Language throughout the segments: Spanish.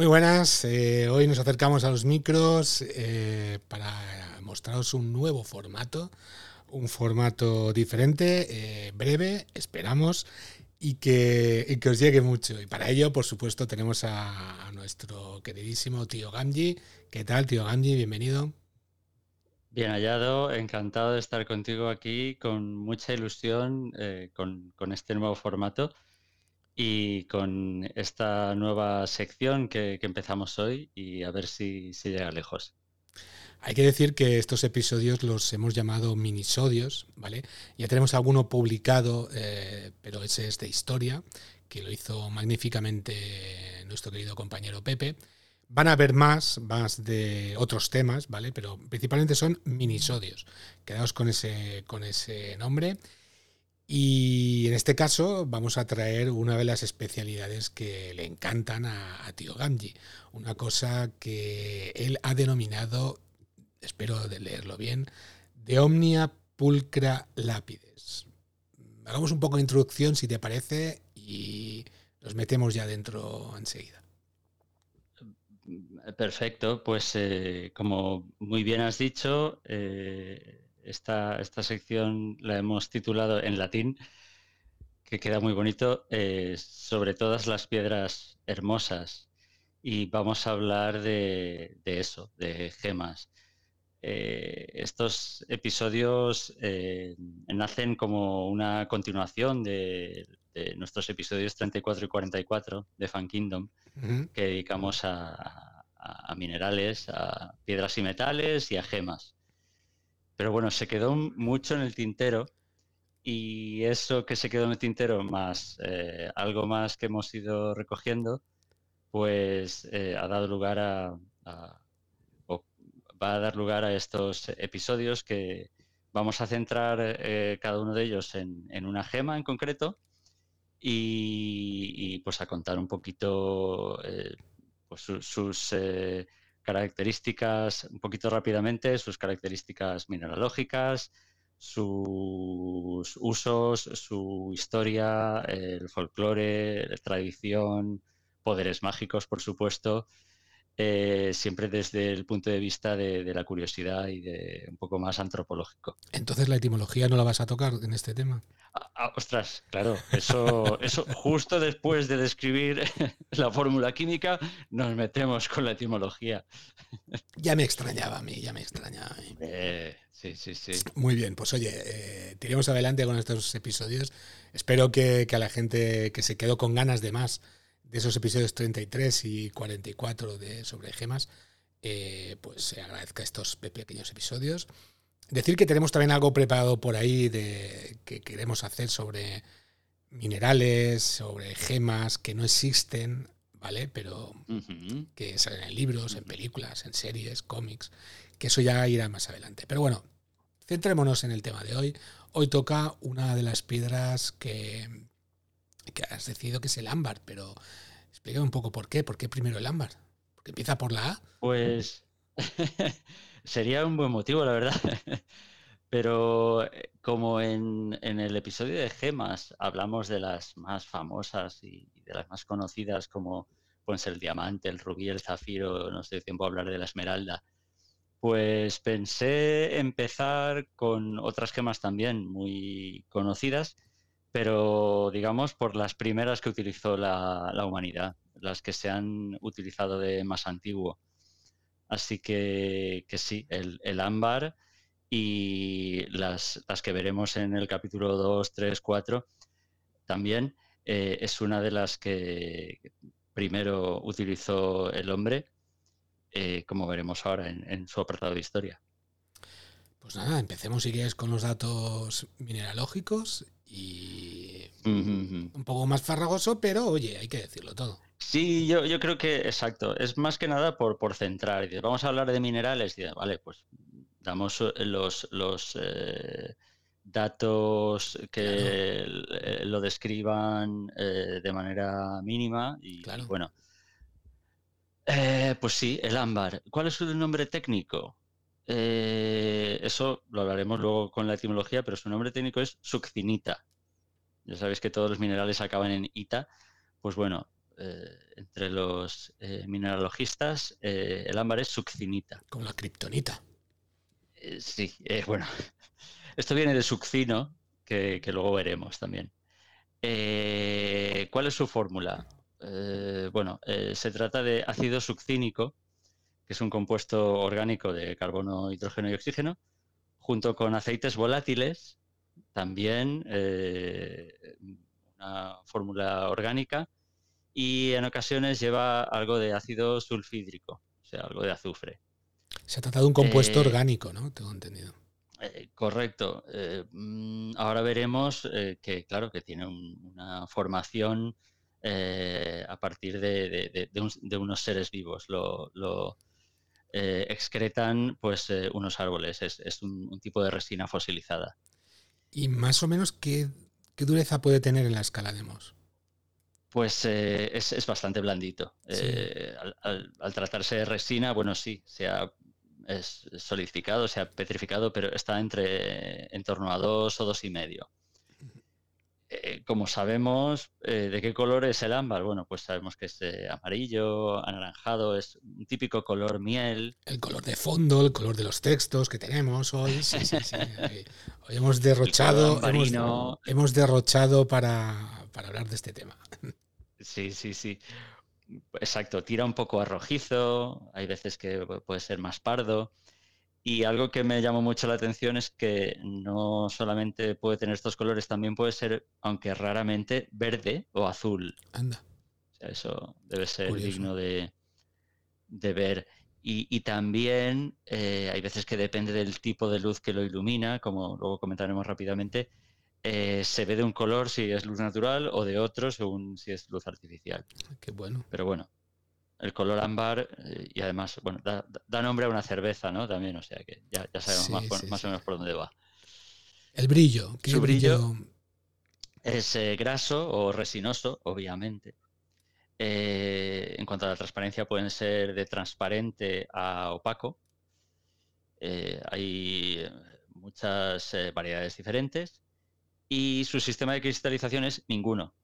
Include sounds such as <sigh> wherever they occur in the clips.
Muy buenas, eh, hoy nos acercamos a los micros eh, para mostraros un nuevo formato, un formato diferente, eh, breve, esperamos, y que, que, os llegue mucho. Y para ello, por supuesto, tenemos a, nuestro queridísimo tío Gamji. ¿Qué tal, tío Gamji? Bienvenido. Bien hallado, encantado de estar contigo aquí, con mucha ilusión con este nuevo formato y con esta nueva sección que, empezamos hoy y a ver si, si, llega lejos. Hay que decir que estos episodios los hemos llamado minisodios, ¿vale? Ya tenemos alguno publicado, eh, pero ese es de historia, que lo hizo magníficamente nuestro querido compañero Pepe. Van a haber más, más de otros temas, ¿vale? Pero principalmente son minisodios. Quedaos con ese, con ese nombre. Y en este caso vamos a traer una de las especialidades que le encantan a, Tío Gamji, una cosa que él ha denominado, espero de leerlo bien, de Omnia Pulcra Lápides. Hagamos un poco de introducción, si te parece, y nos metemos ya dentro enseguida. Perfecto, pues eh, como muy bien has dicho, eh, esta, esta sección la hemos titulado en latín, que queda muy bonito, eh, sobre todas las piedras hermosas. Y vamos a hablar de, eso, de gemas. Eh, estos episodios eh, nacen como una continuación de, nuestros episodios 34 y 44 de Fan Kingdom, que dedicamos a, minerales, a piedras y metales y a gemas. Pero bueno, se quedó mucho en el tintero y eso que se quedó en el tintero más eh, algo más que hemos ido recogiendo, pues eh, ha dado lugar a, o va a dar lugar a estos episodios que vamos a centrar eh, cada uno de ellos en, una gema en concreto y, pues a contar un poquito pues sus características, un poquito rápidamente, sus características mineralógicas, sus usos, su historia, el folclore, la tradición, poderes mágicos, por supuesto, eh, siempre desde el punto de vista de, la curiosidad y de un poco más antropológico. Entonces la etimología no la vas a tocar en este tema. Ah, ah, ostras, claro, eso, eso justo después de describir <laughs> la fórmula química nos metemos con la etimología. Ya me extrañaba a mí, ya me extrañaba a mí. Eh, sí, sí, sí. Muy bien, pues oye, eh, tiremos adelante con estos episodios. Espero que, que a la gente que se quedó con ganas de más de esos episodios 33 y 44 de sobre gemas, eh, pues se agradezca estos pequeños episodios. Decir que tenemos también algo preparado por ahí de que queremos hacer sobre minerales, sobre gemas que no existen, ¿vale? Pero que salen en libros, en películas, en series, cómics, que eso ya irá más adelante. Pero bueno, centrémonos en el tema de hoy. Hoy toca una de las piedras que, que has decidido que es el ámbar, pero explícame un poco por qué. ¿Por qué primero el ámbar? ¿Porque empieza por la A? Pues <laughs> sería un buen motivo, la verdad. <laughs> Pero eh, como en, el episodio de gemas hablamos de las más famosas y, de las más conocidas como pueden el diamante, el rubí, el zafiro, no sé tiempo hablar de la esmeralda, pues pensé empezar con otras gemas también muy conocidas pero digamos por las primeras que utilizó la, humanidad, las que se han utilizado de más antiguo. Así que, sí, el, ámbar y las, que veremos en el capítulo 2, 3, 4 también eh, es una de las que primero utilizó el hombre, eh, como veremos ahora en su apartado de historia. Pues nada, empecemos si quieres con los datos mineralógicos y un poco más farragoso, pero oye, hay que decirlo todo. Sí, yo, creo que exacto. Es más que nada por, por centrar. Vamos a hablar de minerales. vale, pues damos los, los datos que lo describan de manera mínima y, bueno. pues sí, el ámbar. ¿Cuál es su nombre técnico? Eso lo hablaremos luego con la etimología, pero su nombre técnico es succinita. Ya sabéis que todos los minerales acaban en ita. Pues bueno, eh, entre los eh, mineralogistas, eh, el ámbar es succinita. Como la kriptonita. sí, bueno. <laughs> Esto viene de succino, que, luego veremos también. ¿Cuál es su fórmula? bueno, se trata de ácido succínico, que es un compuesto orgánico de carbono, hidrógeno y oxígeno, junto con aceites volátiles, también una fórmula orgánica y en ocasiones lleva algo de ácido sulfídrico, o sea, algo de azufre. Se trata de un compuesto eh, orgánico, ¿no? Tengo entendido. Eh, correcto. Eh, mm, ahora veremos que, claro, que tiene una formación a partir de, unos seres vivos. Lo, excretan pues unos árboles. Es, un, tipo de resina fosilizada. ¿Y más o menos qué, qué dureza puede tener en la escala de Mohs? Pues eh, es, bastante blandito. Eh, al, tratarse de resina, bueno, sí, se ha es solidificado, se ha petrificado, pero está entre en torno a dos o dos y medio. Eh, como sabemos, ¿de qué color es el ámbar? Bueno, pues sabemos que es amarillo, anaranjado, es un típico color miel. El color de fondo, el color de los textos que tenemos hoy. Sí, sí, sí. Hoy, hemos <laughs> derrochado, hemos, derrochado para, para hablar de este tema. Sí, sí, sí. Exacto, tira un poco a rojizo, hay veces que puede ser más pardo. Y algo que me llamó mucho la atención es que no solamente puede tener estos colores, también puede ser, aunque raramente, verde o azul. Anda. eso debe ser digno de, ver. Y, también eh, hay veces que depende del tipo de luz que lo ilumina, como luego comentaremos rápidamente, eh, se ve de un color si es luz natural o de otro según si es luz artificial. Ah, qué bueno. Pero bueno, el color ámbar eh, y además, bueno, da, nombre a una cerveza, ¿no? También, o sea que ya, sabemos más, o menos por dónde va. El brillo. ¿qué Su brillo, es eh, graso o resinoso, obviamente. en cuanto a la transparencia, pueden ser de transparente a opaco. hay muchas variedades diferentes y su sistema de cristalización es ninguno.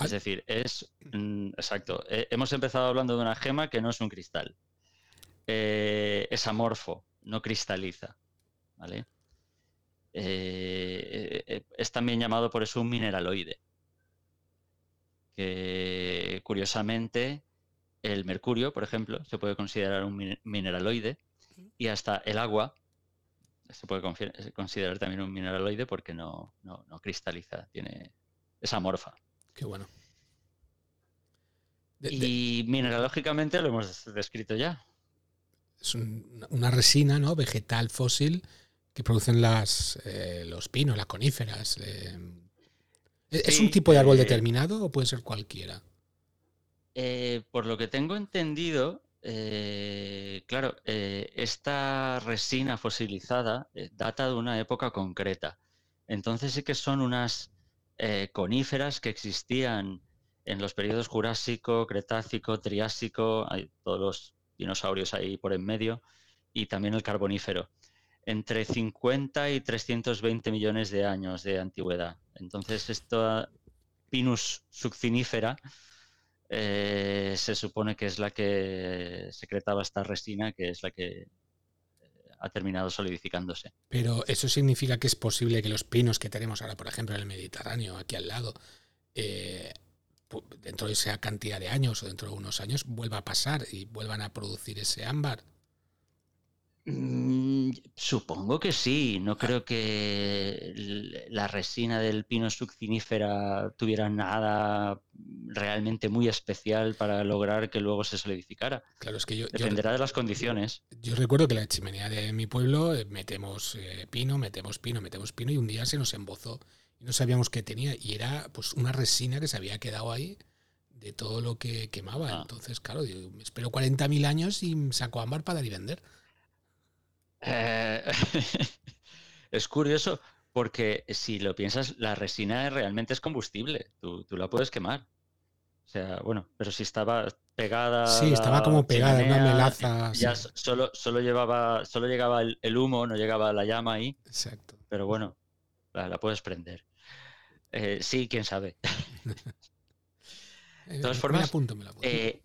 Es decir, es mm, exacto. Eh, hemos empezado hablando de una gema que no es un cristal. Eh, es amorfo, no cristaliza. ¿vale? Eh, es también llamado por eso un mineraloide. Que curiosamente, el mercurio, por ejemplo, se puede considerar un mineraloide y hasta el agua se puede considerar también un mineraloide porque no, cristaliza, tiene esa morfa. Qué bueno. y mineralógicamente lo hemos descrito ya. Es una resina ¿no? vegetal fósil que producen las, eh, los pinos, las coníferas. Eh. ¿Es un tipo de árbol eh, determinado o puede ser cualquiera? por lo que tengo entendido, claro, esta resina fosilizada data de una época concreta. Entonces sí que son unas coníferas que existían en los periodos Jurásico, Cretácico, Triásico, hay todos los dinosaurios ahí por en medio, y también el Carbonífero, entre 50 y 320 millones de años de antigüedad. Entonces, esta Pinus succinífera eh, se supone que es la que secretaba esta resina, que es la que eh, ha terminado solidificándose. Pero eso significa que es posible que los pinos que tenemos ahora, por ejemplo, en el Mediterráneo, aquí al lado, eh, dentro de esa cantidad de años o dentro de unos años, vuelva a pasar y vuelvan a producir ese ámbar. Mm, supongo que sí. No creo que la resina del pino succinífera tuviera nada realmente muy especial para lograr que luego se solidificara. Claro, es que yo, Dependerá de las condiciones. Yo recuerdo que la chimenea de mi pueblo eh, metemos eh, pino, metemos pino, metemos pino y un día se nos embozó y no sabíamos qué tenía y era pues una resina que se había quedado ahí de todo lo que quemaba. Ah. Entonces, claro, me espero 40.000 años y saco ámbar para dar y vender. Eh, <laughs> es curioso porque si lo piensas, la resina realmente es combustible, tú, la puedes quemar. O sea, bueno, pero si estaba pegada. Sí, estaba como pegada, una melaza. Ya solo, solo, llevaba, solo llegaba el, humo, no llegaba la llama ahí. Exacto. Pero bueno, la, puedes prender. Eh, sí, quién sabe. <laughs> de todas formas, eh,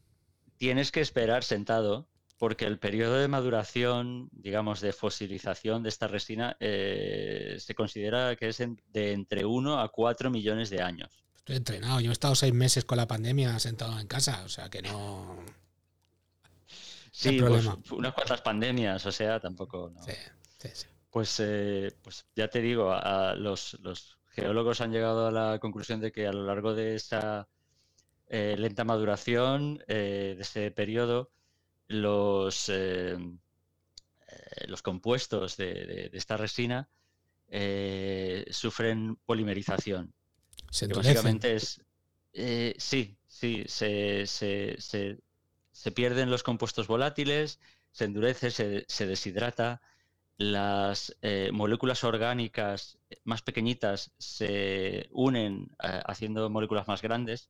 tienes que esperar sentado porque el periodo de maduración, digamos, de fosilización de esta resina eh, se considera que es de entre 1 a 4 millones de años. Estoy entrenado, yo he estado seis meses con la pandemia sentado en casa, o sea que no... <laughs> Sí, pues, unas cuantas pandemias, o sea, tampoco... Sí, sí, sí. Pues, eh, pues ya te digo, a, los, geólogos han llegado a la conclusión de que a lo largo de esa eh, lenta maduración, de ese periodo, los, eh, eh, los compuestos de, esta resina eh, sufren polimerización. Se básicamente es. sí, sí, se, pierden los compuestos volátiles, se endurece, se, deshidrata, las moléculas orgánicas más pequeñitas se unen haciendo moléculas más grandes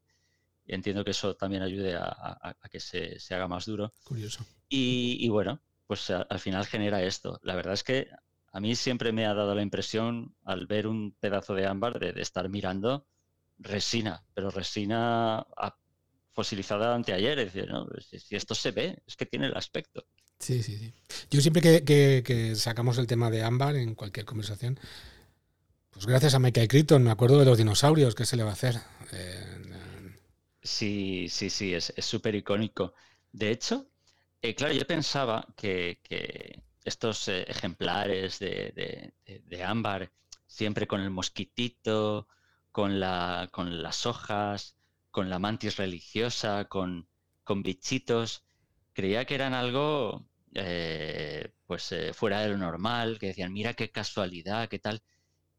y entiendo que eso también ayude a, que se, haga más duro. Curioso. Y, bueno, pues al final genera esto. La verdad es que a mí siempre me ha dado la impresión, al ver un pedazo de ámbar, de, estar mirando resina, pero resina fosilizada anteayer. Es decir, ¿no? si, esto se ve, es que tiene el aspecto. Sí, sí, sí. Yo siempre que, sacamos el tema de ámbar en cualquier conversación, pues gracias a Michael Crichton me acuerdo de los dinosaurios, ¿qué se le va a hacer? Eh, Sí, sí, sí, es súper icónico. De hecho, eh, claro, yo pensaba que, estos eh, ejemplares de, ámbar, siempre con el mosquitito, con, la, con las hojas, con la mantis religiosa, con, con bichitos, creía que eran algo eh, pues fuera de lo normal, que decían, mira qué casualidad, qué tal.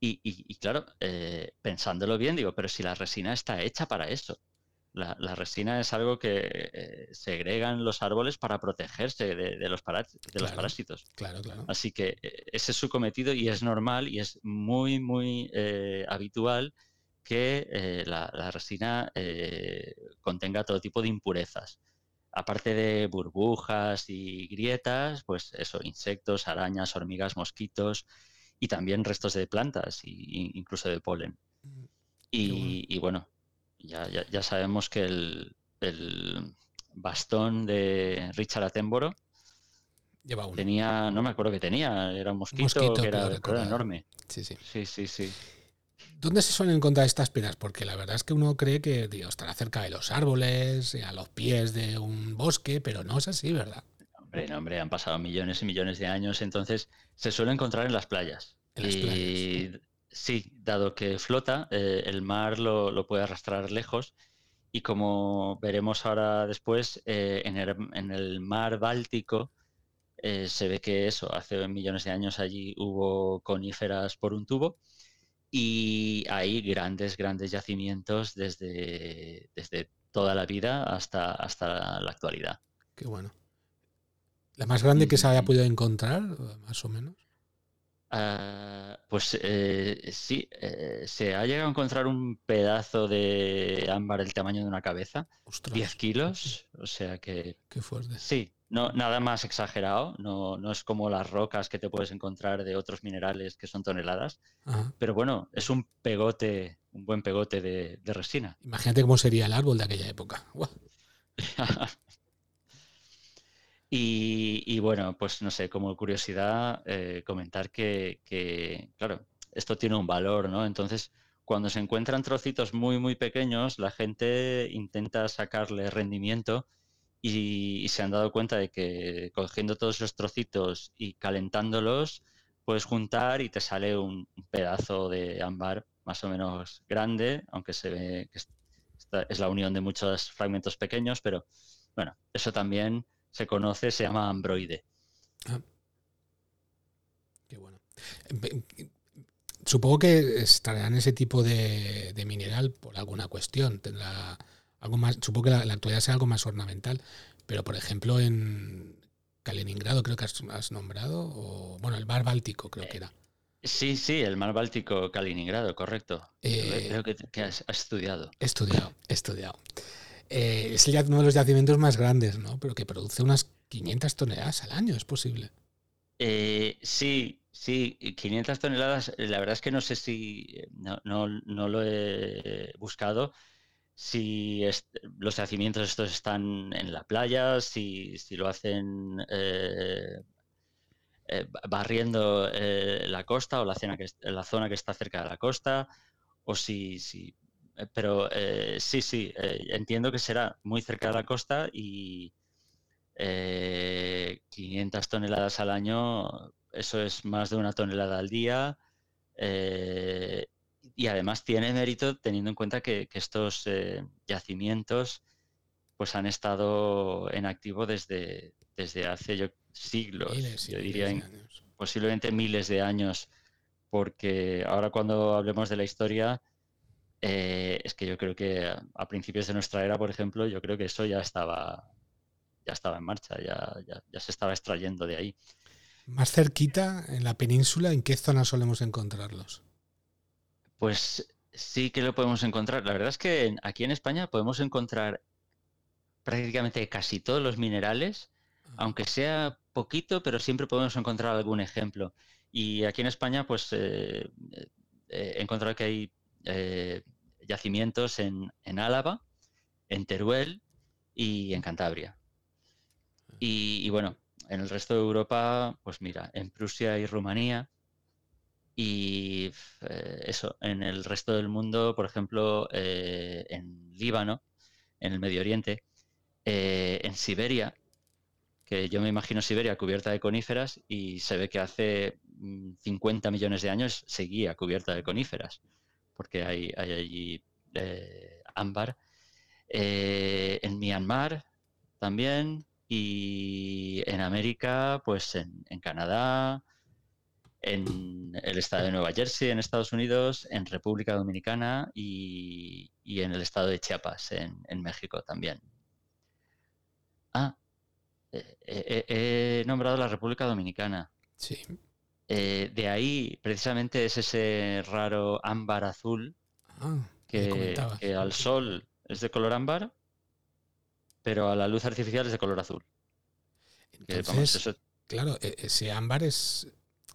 Y, y claro, pensándolo bien, digo, pero si la resina está hecha para eso. La, resina es algo que eh, segregan los árboles para protegerse de, los, parásitos. Claro, claro. Así que eh, ese es su cometido y es normal y es muy, muy eh, habitual que la, resina contenga todo tipo de impurezas. Aparte de burbujas y grietas, pues eso, insectos, arañas, hormigas, mosquitos y también restos de plantas e incluso de polen. Mm, y bueno, ya, ya, sabemos que el, bastón de Richard Attenborough tenía, no me acuerdo que tenía, era un mosquito, que era, enorme. Sí, sí. Sí, sí, sí. ¿Dónde se suelen encontrar estas piedras? Porque la verdad es que uno cree que Dios estará cerca de los árboles, a los pies de un bosque, pero no es así, ¿verdad? Hombre, no, hombre, han pasado millones y millones de años, entonces se suele encontrar en las playas. En las playas. Sí, dado que flota, eh, el mar lo, puede arrastrar lejos y como veremos ahora después, eh, en, el, mar Báltico eh, se ve que eso, hace millones de años allí hubo coníferas por un tubo y hay grandes, grandes yacimientos desde, desde toda la vida hasta, hasta la actualidad. Qué bueno. ¿La más grande que se haya podido encontrar, más o menos? Ah, pues eh, sí, eh, se ha llegado a encontrar un pedazo de ámbar del tamaño de una cabeza, 10 kilos, o sea que... Qué fuerte. Sí, no, nada más exagerado, no, no es como las rocas que te puedes encontrar de otros minerales que son toneladas, pero bueno, es un pegote, un buen pegote de, resina. Imagínate cómo sería el árbol de aquella época. <laughs> Y, bueno, pues no sé, como curiosidad, eh, comentar que, claro, esto tiene un valor, ¿no? Entonces, cuando se encuentran trocitos muy, muy pequeños, la gente intenta sacarle rendimiento y, se han dado cuenta de que cogiendo todos esos trocitos y calentándolos, puedes juntar y te sale un, pedazo de ámbar más o menos grande, aunque se ve que es la unión de muchos fragmentos pequeños, pero bueno, eso también se conoce, se llama Ambroide. Ah. Qué bueno. Supongo que estará en ese tipo de, mineral por alguna cuestión. Tendrá algo más. Supongo que la, actualidad sea algo más ornamental. Pero por ejemplo, en Kaliningrado creo que has, nombrado, o bueno, el mar Báltico creo que era. Sí, sí, el mar Báltico, Kaliningrado, correcto. Eh, creo que, has, estudiado. He estudiado, he estudiado. Eh, es uno de los yacimientos más grandes, ¿no? Pero que produce unas 500 toneladas al año, ¿es posible? Eh, sí, sí, 500 toneladas. La verdad es que no sé si, no, no, lo he buscado, si los yacimientos estos están en la playa, si, si lo hacen eh, eh, barriendo la costa o la que, la zona que está cerca de la costa, o si, si pero sí, sí, entiendo que será muy cerca de la costa y 500 toneladas al año, eso es más de una tonelada al día. Eh, y además tiene mérito teniendo en cuenta que, estos eh, yacimientos pues han estado en activo desde, desde hace siglos, yo diría posiblemente miles de años, porque ahora cuando hablemos de la historia, eh, es que yo creo que a principios de nuestra era, por ejemplo, yo creo que eso ya estaba ya estaba en marcha, ya, ya, se estaba extrayendo de ahí. Más cerquita, en la península, ¿en qué zona solemos encontrarlos? Pues sí que lo podemos encontrar. La verdad es que aquí en España podemos encontrar prácticamente casi todos los minerales, ah. aunque sea poquito, pero siempre podemos encontrar algún ejemplo. Y aquí en España, pues eh, eh, he encontrado que hay eh, yacimientos en, en Álava, en Teruel y en Cantabria. Y, bueno, en el resto de Europa, pues mira, en Prusia y Rumanía. Y eh, eso, en el resto del mundo, por ejemplo, eh, en Líbano, en el Medio Oriente, eh, en Siberia, que yo me imagino Siberia cubierta de coníferas y se ve que hace 50 mm, millones de años seguía cubierta de coníferas, porque hay, hay allí ámbar. en Myanmar también, y en América, pues en, Canadá, en el estado de Nueva Jersey, en Estados Unidos, en República Dominicana y, en el estado de Chiapas, en, México también. Ah, he nombrado la República Dominicana. Sí. Eh, de ahí, precisamente, es ese raro ámbar azul ah, que, al sol es de color ámbar pero a la luz artificial es de color azul. Entonces, claro, e-, ese ámbar es,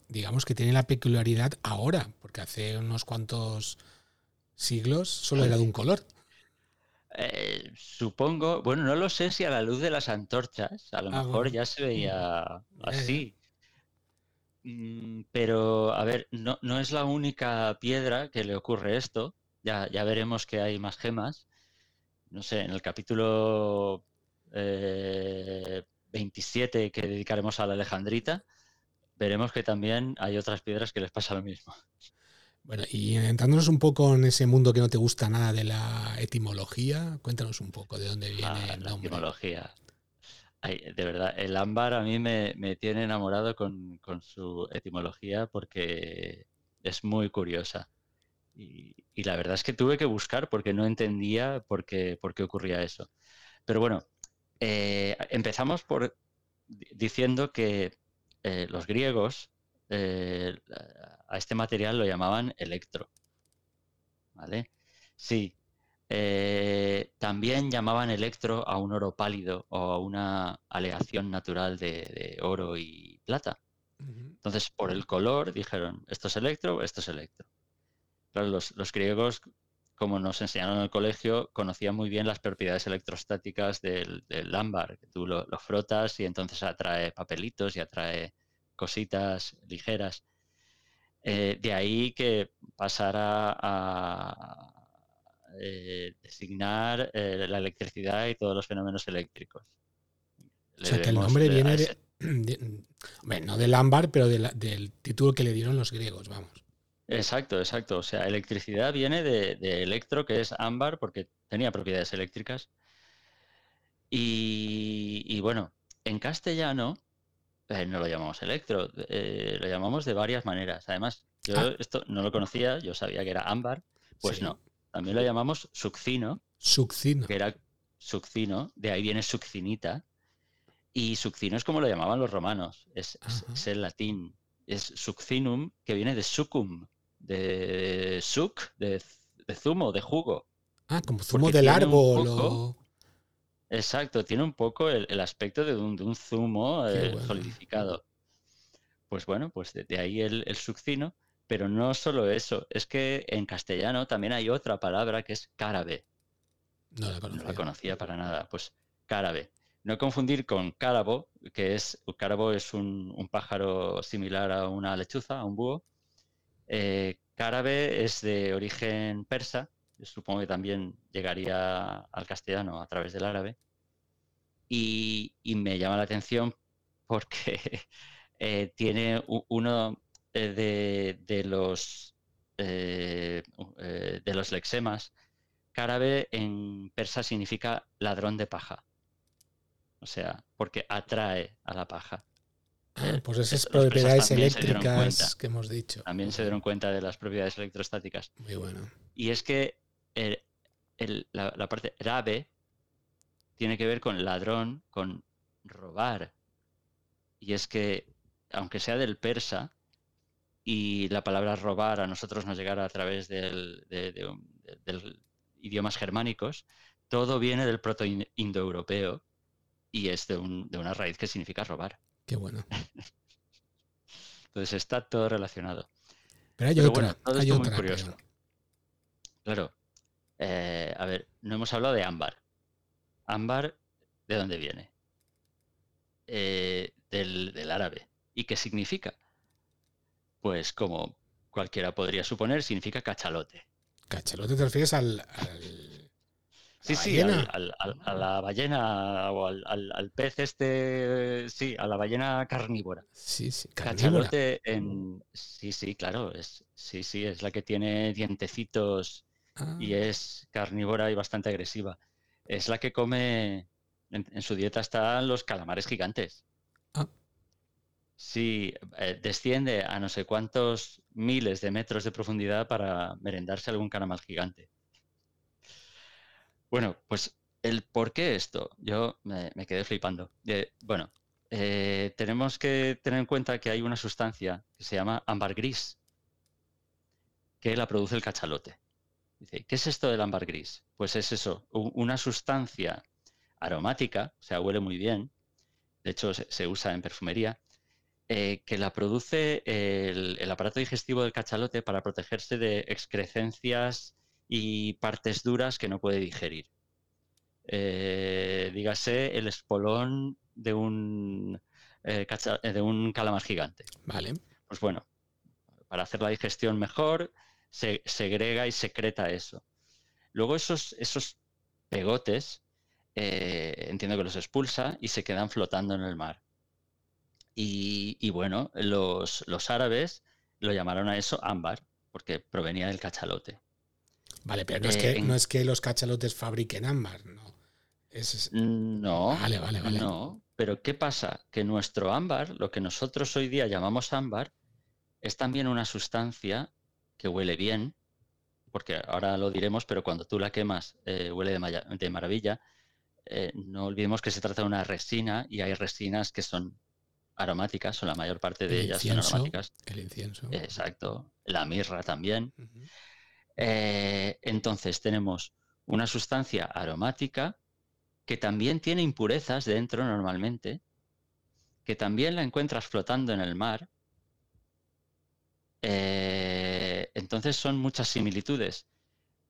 digamos que tiene la peculiaridad ahora, porque hace unos cuantos siglos solo era de un color. Eh, supongo, bueno, no lo sé si a la luz de las antorchas, a lo ah, mejor ya se veía así. Mm, pero, a ver, no, no, es la única piedra que le ocurre esto. Ya, ya veremos que hay más gemas no sé, en el capítulo 27 eh, que dedicaremos a la Alejandrita, veremos que también hay otras piedras que les pasa lo mismo. Bueno, y entrándonos un poco en ese mundo que no te gusta nada de la etimología, cuéntanos un poco de dónde viene ah, el nombre. La etimología. De verdad, el ámbar a mí me, tiene enamorado con, con, su etimología porque es muy curiosa. Y, la verdad es que tuve que buscar porque no entendía por qué, por qué ocurría eso. Pero bueno, eh, empezamos por diciendo que eh, los griegos eh, a este material lo llamaban electro. ¿Vale? Sí. También llamaban electro a un oro pálido o a una aleación natural de, oro y plata. Entonces, por el color dijeron, esto es electro, esto es electro los, griegos, como nos enseñaron en el colegio, conocían muy bien las propiedades electrostáticas del, ámbar, que tú lo, frotas y entonces atrae papelitos y atrae cositas ligeras. Eh, de ahí que pasara a, eh, designar eh, la electricidad y todos los fenómenos eléctricos. o sea, que el nombre viene de, <clears throat> no del ámbar, pero del título que le dieron los griegos, vamos. Exacto, exacto. O sea, electricidad viene de, electro, que es ámbar, porque tenía propiedades eléctricas. Y, bueno, en castellano eh, no lo llamamos electro, eh, lo llamamos de varias maneras. Además, yo ah. esto no lo conocía, yo sabía que era ámbar, pues no. También lo llamamos succino. Succino. Que era succino, de ahí viene succinita. Y succino es como lo llamaban los romanos, es, el latín. Es succinum, que viene de sucum, de suc, de, zumo, de jugo. Ah, como zumo del árbol. Exacto, tiene un poco el, aspecto de un, zumo eh, solidificado. Pues bueno, pues de, ahí el, el, succino, pero no solo eso, es que en castellano también hay otra palabra que es cárabe. No la conocía. No la conocía para nada, pues cárabe. No confundir con cárabo, que es, cárabo es un, pájaro similar a una lechuza, a un búho. Eh, cárabe es de origen persa, supongo que también llegaría al castellano a través del árabe. Y, me llama la atención porque <laughs> eh, tiene uno eh, de, los de los lexemas. Cárabe en persa significa ladrón de paja. O sea, porque atrae a la paja. Ah, pues esas propiedades eléctricas que hemos dicho. También se dieron cuenta de las propiedades electrostáticas. Muy bueno. Y es que la, parte rabe tiene que ver con ladrón, con robar. Y es que, aunque sea del persa, y la palabra robar a nosotros nos llegara a través del, de, idiomas germánicos, todo viene del proto-indoeuropeo y es de, una raíz que significa robar. Qué bueno. <laughs> Entonces está todo relacionado. Pero hay otra, hay otra, muy curioso. Claro. Eh, a ver, no hemos hablado de ámbar. Ámbar, ¿de dónde viene? Eh, del, árabe. ¿Y qué significa? Pues como cualquiera podría suponer, significa cachalote. ¿Cachalote te refieres al Sí, sí, a la ballena o al, pez este, sí, a la ballena carnívora. Sí, sí, carnívora. en... Sí, sí, claro, es, sí, sí, es la que tiene dientecitos y ah. es carnívora y bastante agresiva. Es la que come, en, su dieta están los calamares gigantes. Ah. Sí, eh, desciende a no sé cuántos miles de metros de profundidad para merendarse algún calamar gigante. Bueno, pues el por qué esto, yo me, quedé flipando. bueno, eh, tenemos que tener en cuenta que hay una sustancia que se llama ámbar gris, que la produce el cachalote. Dice, ¿qué es esto del ámbar gris? Pues es eso, una sustancia aromática, o sea, huele muy bien, de hecho se, usa en perfumería, eh, que la produce el, el, aparato digestivo del cachalote para protegerse de excrecencias y partes duras que no puede digerir. Eh, dígase el espolón de un, eh, de un calamar gigante. Vale. Pues bueno, para hacer la digestión mejor, se segrega y secreta eso. Luego esos, esos pegotes, eh, entiendo que los expulsa y se quedan flotando en el mar. Y, bueno, los, los árabes lo llamaron a eso ámbar, porque provenía del cachalote. Vale, pero no, es que, eh, no es que los cachalotes fabriquen ámbar, ¿no? No. Vale, vale, vale. No, pero ¿qué pasa? Que nuestro ámbar, lo que nosotros hoy día llamamos ámbar, es también una sustancia que huele bien, porque ahora lo diremos, pero cuando tú la quemas eh, huele de, maravilla. Eh, no olvidemos que se trata de una resina y hay resinas que son aromáticas, o la mayor parte de ellas son aromáticas. El incienso. Exacto. La mirra también. Eh, entonces tenemos una sustancia aromática que también tiene impurezas dentro normalmente, que también la encuentras flotando en el mar. Eh, entonces son muchas similitudes.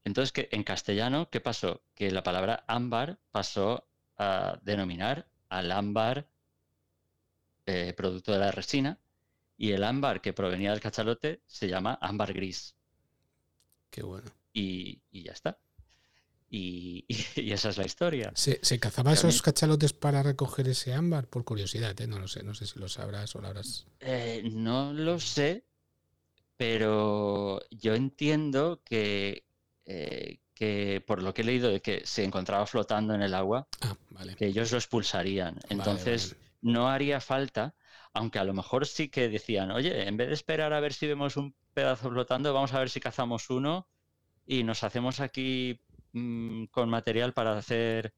Entonces, que en castellano, ¿qué pasó? Que la palabra ámbar pasó a denominar al ámbar eh, producto de la resina y el ámbar que provenía del cachalote se llama ámbar gris. Qué bueno. Y, ya está. <laughs> Y, esa es la historia. ¿Se, se cazaban esos cachalotes para recoger ese ámbar? Por curiosidad, ¿eh? no lo sé, no sé si lo sabrás o lo habrás. Eh, no lo sé, pero yo entiendo que, eh, que por lo que he leído de que se encontraba flotando en el agua, ah, que ellos lo expulsarían. Entonces no haría falta, aunque a lo mejor sí que decían, oye, en vez de esperar a ver si vemos un pedazo flotando, vamos a ver si cazamos uno y nos hacemos aquí mm, con material para hacer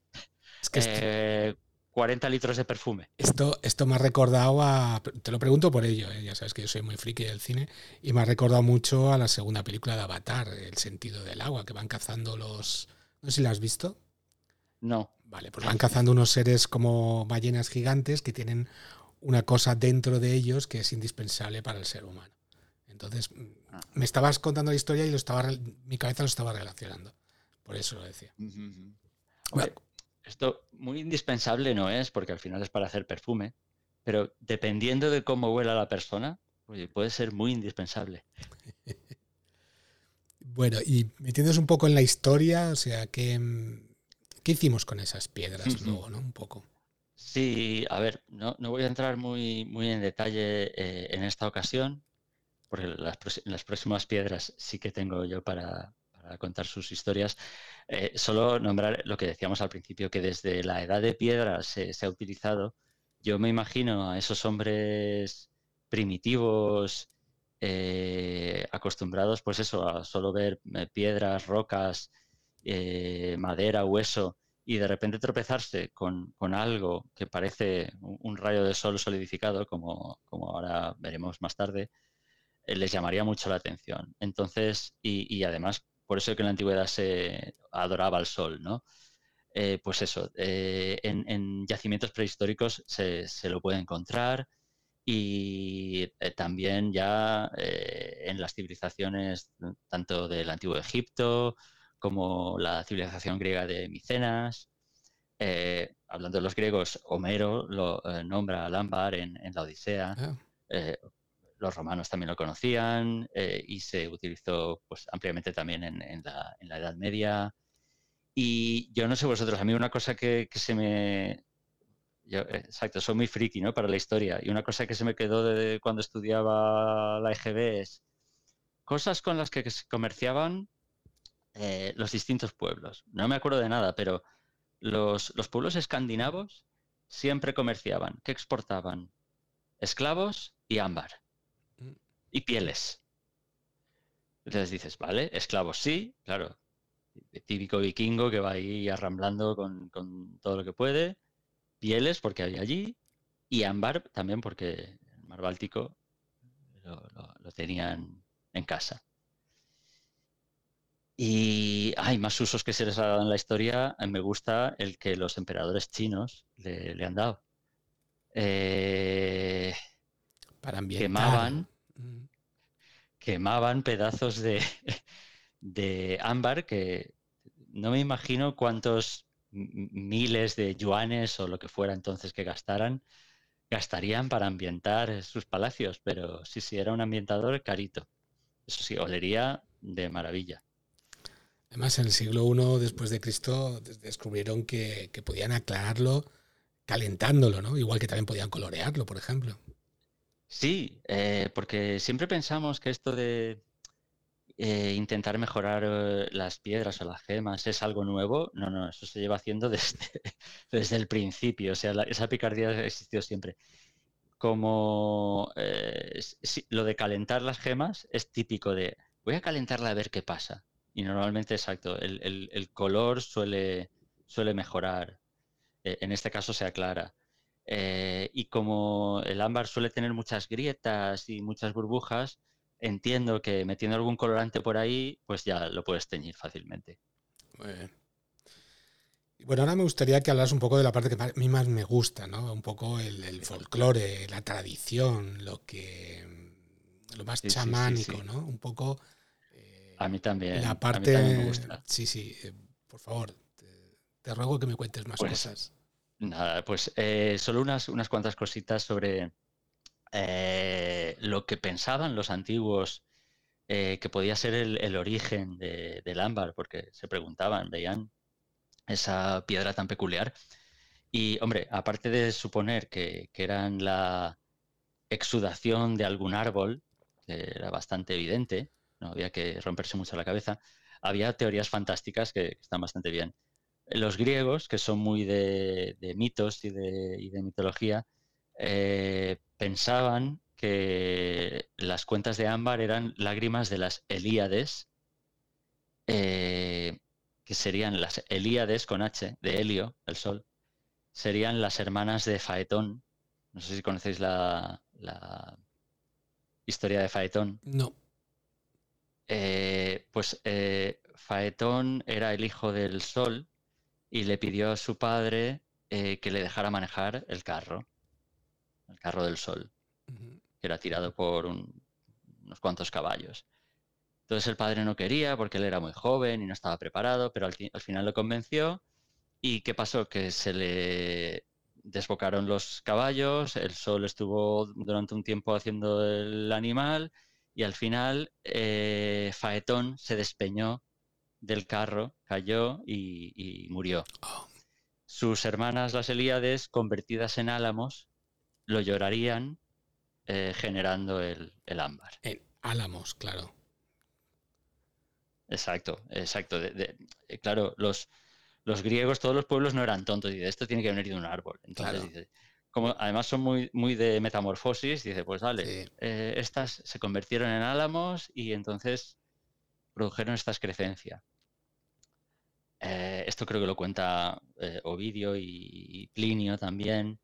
eh, 40 litros de perfume. Esto, esto me ha recordado a. Te lo pregunto por ello, ¿eh? ya sabes que yo soy muy friki del cine, y me ha recordado mucho a la segunda película de Avatar, El sentido del agua, que van cazando los. No sé si la has visto. No. Vale, pues van cazando unos seres como ballenas gigantes que tienen una cosa dentro de ellos que es indispensable para el ser humano. Entonces, ah. me estabas contando la historia y lo estaba, mi cabeza lo estaba relacionando. Por eso lo decía. esto muy indispensable no es, porque al final es para hacer perfume, pero dependiendo de cómo huela la persona, puede ser muy indispensable. <laughs> bueno, y metiéndonos un poco en la historia, o sea, ¿qué, qué hicimos con esas piedras luego, no? Un poco. Sí, a ver, no, voy a entrar muy, muy en detalle eh, en esta ocasión, porque las, las, próximas piedras sí que tengo yo para, contar sus historias. Eh, solo nombrar lo que decíamos al principio, que desde la edad de piedra se, ha utilizado. Yo me imagino a esos hombres primitivos, eh, acostumbrados, pues eso, a solo ver piedras, rocas, madera, hueso, y de repente tropezarse con, algo que parece un, rayo de sol solidificado, como, como ahora veremos más tarde, eh, les llamaría mucho la atención. Entonces, y, además, por eso que en la antigüedad se adoraba al sol, ¿no? Eh, pues eso, eh, en, yacimientos prehistóricos se, lo puede encontrar y también ya en las civilizaciones tanto del antiguo Egipto como la civilización griega de Micenas. Eh, hablando de los griegos, Homero lo eh, nombra al ámbar en, la Odisea. Ah. Eh, los romanos también lo conocían y se utilizó pues, ampliamente también en, la, Edad Media. Y yo no sé vosotros, a mí una cosa que, se me... exacto, soy muy friki ¿no? para la historia. Y una cosa que se me quedó de cuando estudiaba la EGB es cosas con las que se comerciaban eh, los distintos pueblos. No me acuerdo de nada, pero los, pueblos escandinavos siempre comerciaban. ¿Qué exportaban? Esclavos y ámbar. Y pieles. Entonces dices, vale, esclavos sí, claro. Típico vikingo que va ahí arramblando con, todo lo que puede. Pieles porque había allí. Y ámbar también porque el mar Báltico lo tenían en casa. Y hay más usos que se les ha dado en la historia. Me gusta el que los emperadores chinos le, han dado. Eh, Para Quemaban, mm. quemaban pedazos de, <laughs> de ámbar que no me imagino cuántos miles de yuanes o lo que fuera entonces que gastaran, gastarían para ambientar sus palacios, pero sí, sí, era un ambientador carito. Eso sí, olería de maravilla. Además, en el siglo I después de Cristo descubrieron que, podían aclararlo calentándolo, ¿no? Igual que también podían colorearlo, por ejemplo. Sí, eh, porque siempre pensamos que esto de eh, intentar mejorar eh, las piedras o las gemas es algo nuevo. No, no, eso se lleva haciendo <laughs> desde, desde el principio. O sea, esa picardía ha existido siempre. Como lo de calentar las gemas es típico de voy a calentarla a ver qué pasa. Y normalmente, exacto, el, color suele, suele mejorar. Eh, en este caso se aclara. Eh, y como el ámbar suele tener muchas grietas y muchas burbujas, entiendo que metiendo algún colorante por ahí, pues ya lo puedes teñir fácilmente. Muy bien. Bueno, ahora me gustaría que hablas un poco de la parte que a mí más me gusta, ¿no? Un poco el, folclore, la tradición, lo que lo más chamánico, ¿no? Un poco a mí también. La parte. me gusta. Sí, sí. Eh, por favor, te, ruego que me cuentes más pues, cosas. Nada, pues eh, solo unas, unas cuantas cositas sobre eh, lo que pensaban los antiguos que podía ser el, origen del ámbar, porque se preguntaban, veían esa piedra tan peculiar. Y, hombre, aparte de suponer que, que eran la exudación de algún árbol, que era bastante evidente, no había que romperse mucho la cabeza, había teorías fantásticas que, están bastante bien. Los griegos, que son muy de, mitos y de, mitología, eh, pensaban que las cuentas de ámbar eran lágrimas de las Elíades, eh, que serían las Elíades con H, de Helio, el sol, serían las hermanas de Faetón. No sé si conocéis la, historia de Faetón. No. Eh, pues eh, Faetón era el hijo del sol y le pidió a su padre eh, que le dejara manejar el carro, el carro del sol, que era tirado por unos cuantos caballos. Entonces el padre no quería porque él era muy joven y no estaba preparado, pero al final lo convenció. ¿Y qué pasó? Que se le desbocaron los caballos, el sol estuvo durante un tiempo haciendo el animal y al final eh, Faetón se despeñó del carro, cayó y, murió. Oh. Sus hermanas las Elíades, convertidas en álamos, lo llorarían eh, generando el, ámbar. En álamos, claro. Exacto, exacto. Eh, claro, los, los griegos, todos los pueblos no eran tontos y de esto tiene que venir de un árbol. Entonces dice, como además son muy, muy de metamorfosis, dice, pues dale, eh, estas se convirtieron en álamos y entonces produjeron esta excrescencia. Eh, esto creo que lo cuenta eh, Ovidio y, Plinio también.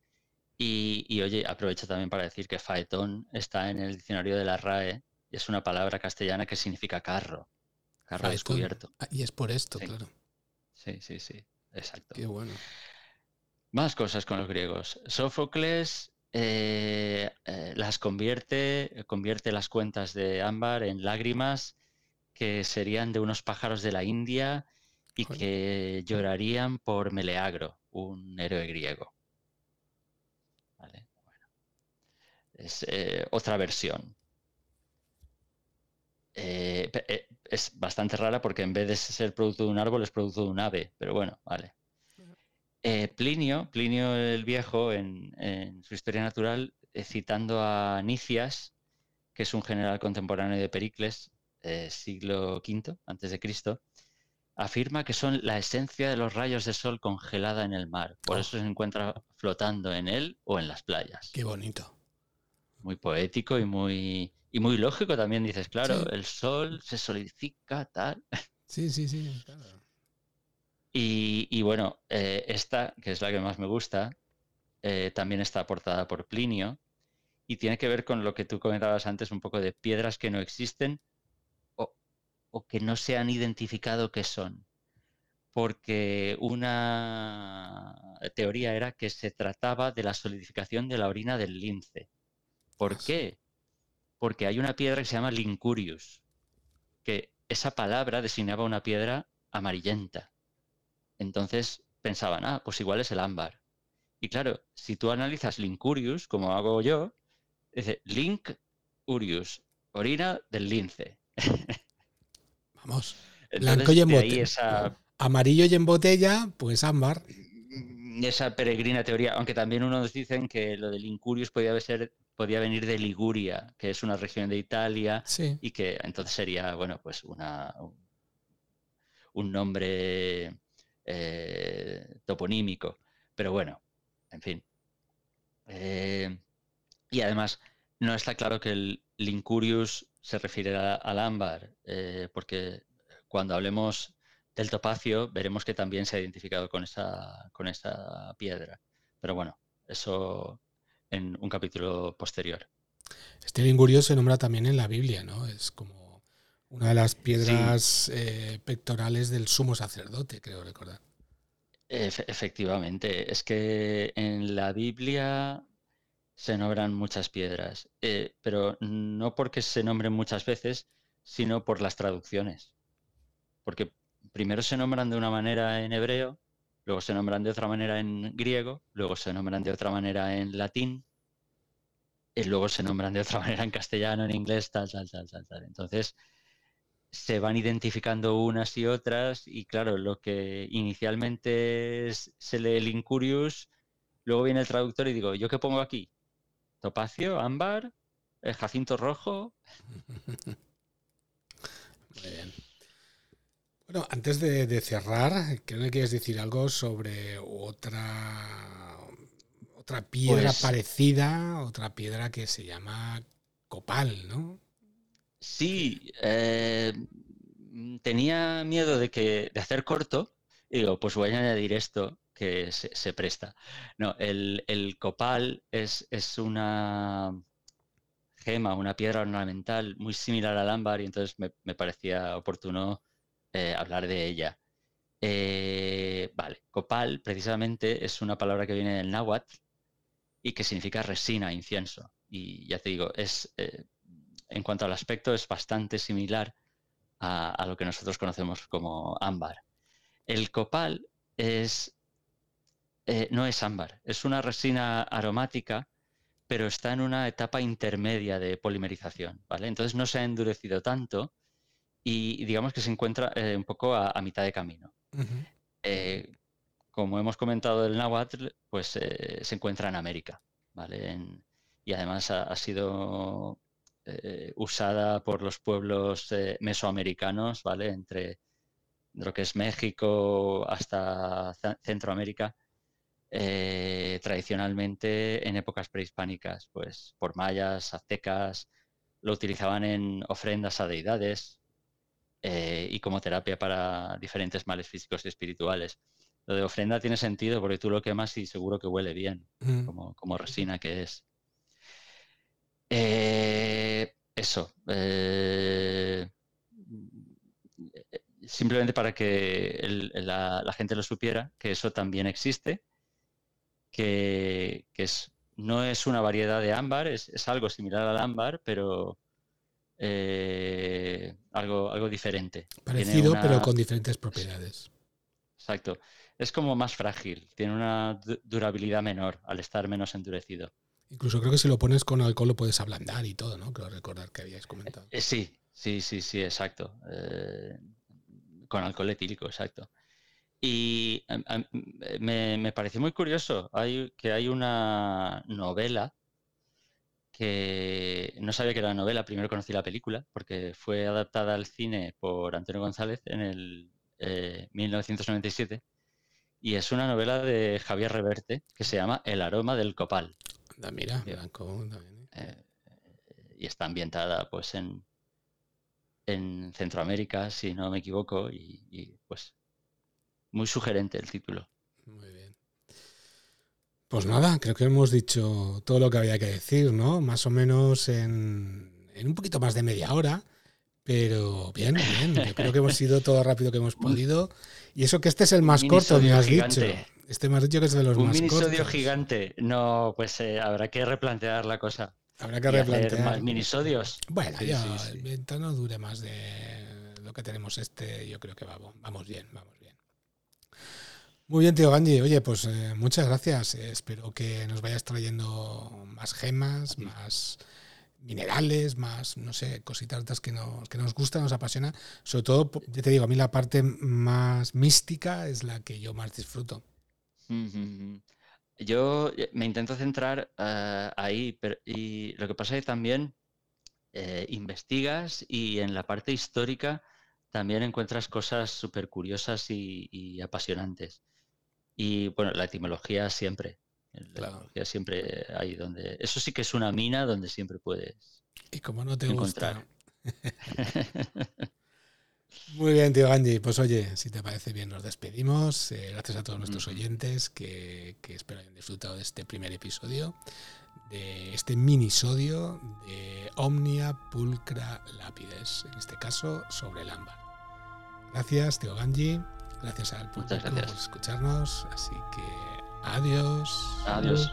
Y, oye, aprovecho también para decir que faetón está en el diccionario de la RAE y es una palabra castellana que significa carro, carro descubierto. Ah, y es por esto, claro. Sí, sí, sí, exacto. Qué bueno. Más cosas con los griegos. Sófocles eh, eh, las convierte, convierte las cuentas de ámbar en lágrimas que serían de unos pájaros de la India y que llorarían por Meleagro, un héroe griego. Vale, bueno. Es eh, otra versión. es bastante rara porque en vez de ser producto de un árbol es producto de un ave, pero bueno, vale. Eh, Plinio, Plinio el Viejo, en, su historia natural, eh, citando a Nicias, que es un general contemporáneo de Pericles, eh, siglo V antes de Cristo, afirma que son la esencia de los rayos de sol congelada en el mar. Por oh. eso se encuentra flotando en él o en las playas. Qué bonito. Muy poético y muy, y muy lógico también, dices, claro, el sol se solidifica, tal. Sí, sí, sí, claro. Y, bueno, eh, esta, que es la que más me gusta, eh, también está aportada por Plinio y tiene que ver con lo que tú comentabas antes, un poco de piedras que no existen o, que no se han identificado qué son. Porque una teoría era que se trataba de la solidificación de la orina del lince. ¿Por ah, qué? Porque hay una piedra que se llama lincurius, que esa palabra designaba una piedra amarillenta. Entonces pensaban, ah, pues igual es el ámbar. Y claro, si tú analizas Lincurius, como hago yo, dice Link Urius, orina del lince. Vamos. <laughs> Blanco y en botella. Amarillo y en botella, pues ámbar. Esa peregrina teoría, aunque también unos dicen que lo del Lincurius podía, ser, podía venir de Liguria, que es una región de Italia, y que entonces sería, bueno, pues una, un nombre eh, toponímico. Pero bueno, en fin. Eh, y además, no está claro que el Lincurius se refiere al ámbar, eh, porque cuando hablemos del topacio veremos que también se ha identificado con esa, con piedra. Pero bueno, eso en un capítulo posterior. Este Lincurius se nombra también en la Biblia, ¿no? Es como una de las piedras eh, pectorales del sumo sacerdote, creo recordar. efectivamente, es que en la Biblia se nombran muchas piedras, eh, pero no porque se nombren muchas veces, sino por las traducciones. Porque primero se nombran de una manera en hebreo, luego se nombran de otra manera en griego, luego se nombran de otra manera en latín, y luego se nombran de otra manera en castellano, en inglés, tal, tal, tal, tal, tal. Entonces, se van identificando unas y otras y claro, lo que inicialmente se lee el Incurius, luego viene el traductor y digo, ¿yo qué pongo aquí? Topacio, ámbar, el jacinto rojo. <laughs> Muy bien. Bueno, antes de, cerrar, creo que quieres decir algo sobre otra otra piedra pues parecida, otra piedra que se llama copal, ¿no? Sí, eh, tenía miedo de que de hacer corto y digo, pues voy a añadir esto, que se, presta. No, el, copal es, es, una gema, una piedra ornamental muy similar al ámbar y entonces me, parecía oportuno eh, hablar de ella. Eh, vale, copal precisamente es una palabra que viene del náhuatl y que significa resina, incienso. Y ya te digo, es en cuanto al aspecto es bastante similar a, lo que nosotros conocemos como ámbar. El copal es, eh, no es ámbar, es una resina aromática, pero está en una etapa intermedia de polimerización, ¿vale? Entonces no se ha endurecido tanto y digamos que se encuentra un poco a mitad de camino. Eh, como hemos comentado del náhuatl, pues eh, se encuentra en América, ¿vale? y además ha, sido eh, usada por los pueblos mesoamericanos, ¿vale? Entre lo que es México hasta Centroamérica, tradicionalmente en épocas prehispánicas, pues por mayas, aztecas, lo utilizaban en ofrendas a deidades, eh, y como terapia para diferentes males físicos y espirituales. Lo de ofrenda tiene sentido porque tú lo quemas y seguro que huele bien, mm. como, resina que es. Eh, eso. Eh, simplemente para que la, gente lo supiera, que eso también existe, que, es, no es una variedad de ámbar, es, es algo similar al ámbar, pero eh, algo, algo diferente. Parecido, pero con diferentes propiedades. Exacto. Es como más frágil, tiene una durabilidad menor al estar menos endurecido. Incluso creo que si lo pones con alcohol lo puedes ablandar y todo, ¿no? Creo recordar que habíais comentado. Eh, sí, sí, sí, sí, exacto. Eh, con alcohol etílico, exacto. Y me, me, pareció muy curioso hay, que hay una novela que no sabía que era novela, primero conocí la película, porque fue adaptada al cine por Antonio González en el 1997, eh, y es una novela de Javier Reverte que se llama El aroma del copal. Mira, ¿eh? Eh, y está ambientada pues en, en Centroamérica, si no me equivoco, y, y pues muy sugerente el título. Muy bien. Pues nada, creo que hemos dicho todo lo que había que decir, ¿no? Más o menos en, un poquito más de media hora. Pero bien, bien. Yo creo que hemos ido todo rápido que hemos <laughs> podido. Y eso que este es el más corto, me has dicho. Este me has dicho que es de los más cortos. Un minisodio gigante. No, pues eh, habrá que replantear la cosa. Habrá que replantear. más minisodios. Bueno, ya, el viento no dure más de lo que tenemos este. Yo creo que vamos, vamos bien, vamos muy bien, tío Ganji. Oye, pues eh, muchas gracias. Eh, espero que nos vayas trayendo más gemas, más minerales, más, no sé, cositas que nos, que nos gusta, nos apasiona. Sobre todo, ya te digo, a mí la parte más mística es la que yo más disfruto. Yo eh, me intento centrar ahí, pero, y lo que pasa es que también investigas y en la parte histórica también encuentras cosas súper curiosas y apasionantes. Y bueno, la etimología siempre. La etimología siempre hay donde. Eso sí que es una mina donde siempre puedes. Y como no te encontrar. <laughs> Muy bien, tío Angie. Pues oye, si te parece bien, nos despedimos. Eh, gracias a todos nuestros oyentes que, que, espero hayan disfrutado de este primer episodio, de este minisodio de Omnia Pulcra Lápides, en este caso sobre el ámbar. Gracias, tío Ganji. Gracias al público por escucharnos. Así que adiós. Adiós.